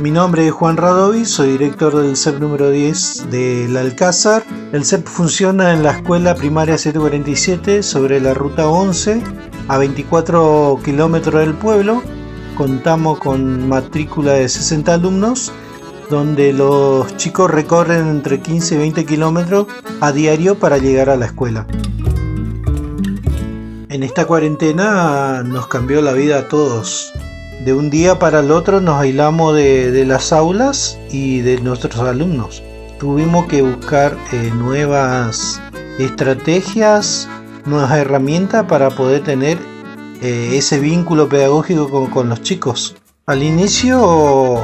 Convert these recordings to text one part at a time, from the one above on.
Mi nombre es Juan Radovi, soy director del CEP número 10 del Alcázar. El CEP funciona en la escuela primaria 747 sobre la ruta 11 a 24 kilómetros del pueblo. Contamos con matrícula de 60 alumnos donde los chicos recorren entre 15 y 20 kilómetros a diario para llegar a la escuela. En esta cuarentena nos cambió la vida a todos de un día para el otro nos aislamos de, las aulas y de nuestros alumnos. Tuvimos que buscar eh, nuevas estrategias, nuevas herramientas para poder tener eh, ese vínculo pedagógico con, los chicos. Al inicio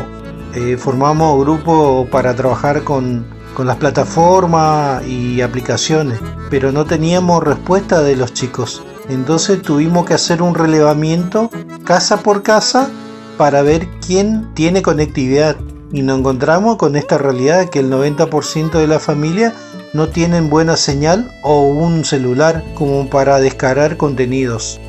eh, formamos grupo para trabajar con, con las plataformas y aplicaciones, pero no teníamos respuesta de los chicos. Entonces tuvimos que hacer un relevamiento casa por casa para ver quién tiene conectividad. Y nos encontramos con esta realidad que el 90% de la familia no tienen buena señal o un celular como para descargar contenidos.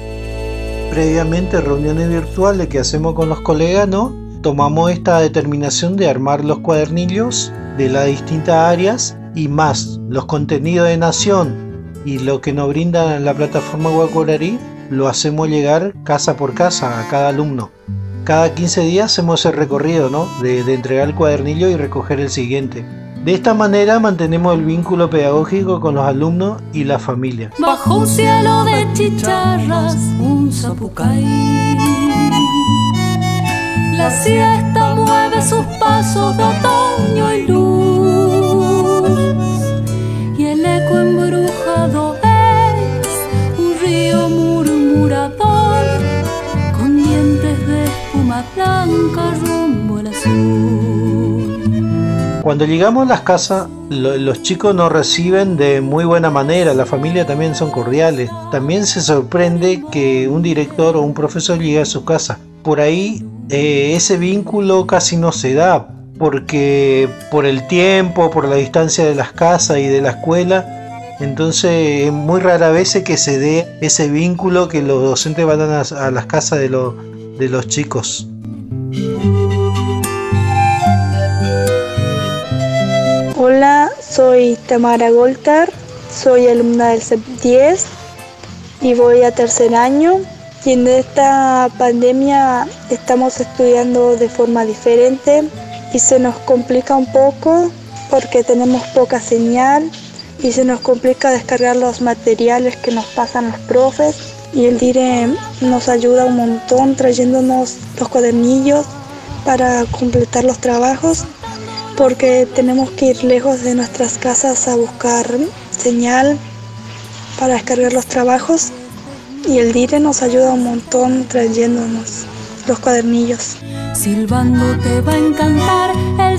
Previamente reuniones virtuales que hacemos con los colegas, ¿no? Tomamos esta determinación de armar los cuadernillos de las distintas áreas y más los contenidos de nación y lo que nos brinda la plataforma Guacorari lo hacemos llegar casa por casa a cada alumno. Cada 15 días hacemos el recorrido ¿no? de, entregar el cuadernillo y recoger el siguiente. De esta manera mantenemos el vínculo pedagógico con los alumnos y la familia. Bajo un cielo de chicharras, un La siesta mueve sus pasos de otoño y luz. Cuando llegamos a las casas, los chicos nos reciben de muy buena manera, la familia también son cordiales. También se sorprende que un director o un profesor llegue a su casa. Por ahí eh, ese vínculo casi no se da, porque por el tiempo, por la distancia de las casas y de la escuela, entonces es muy rara vez que se dé ese vínculo que los docentes van a, las casas de, de los chicos. Hola, soy Tamara Goltar, soy alumna del CEP 10 y voy a tercer año. Y en esta pandemia estamos estudiando de forma diferente y se nos complica un poco porque tenemos poca señal y se nos complica descargar los materiales que nos pasan los profes y el DIRE nos ayuda un montón trayéndonos los cuadernillos para completar los trabajos porque tenemos que ir lejos de nuestras casas a buscar señal para descargar los trabajos y el DIRE nos ayuda un montón trayéndonos los cuadernillos. Silbando te va a encantar el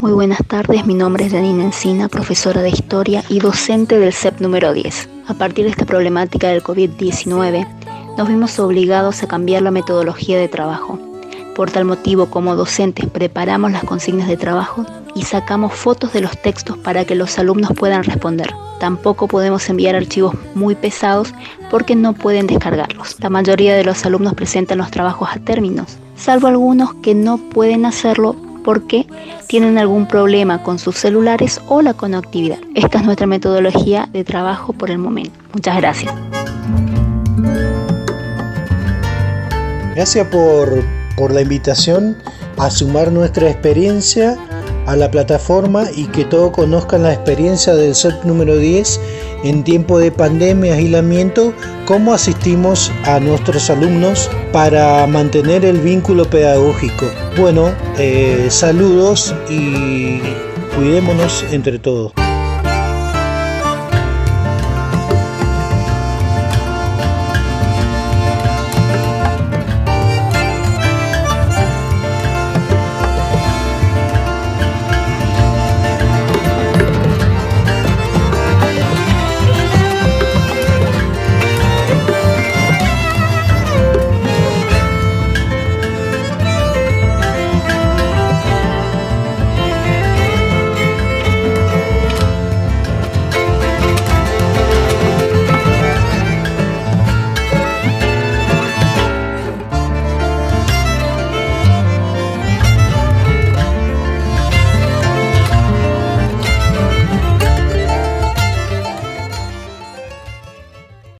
Muy buenas tardes, mi nombre es Janine Encina, profesora de Historia y docente del CEP número 10. A partir de esta problemática del COVID-19, nos vimos obligados a cambiar la metodología de trabajo por tal motivo, como docentes, preparamos las consignas de trabajo y sacamos fotos de los textos para que los alumnos puedan responder. Tampoco podemos enviar archivos muy pesados porque no pueden descargarlos. La mayoría de los alumnos presentan los trabajos a términos, salvo algunos que no pueden hacerlo porque tienen algún problema con sus celulares o la conectividad. Esta es nuestra metodología de trabajo por el momento. Muchas gracias. Gracias por por la invitación a sumar nuestra experiencia a la plataforma y que todos conozcan la experiencia del set número 10 en tiempo de pandemia, aislamiento, cómo asistimos a nuestros alumnos para mantener el vínculo pedagógico. Bueno, eh, saludos y cuidémonos entre todos.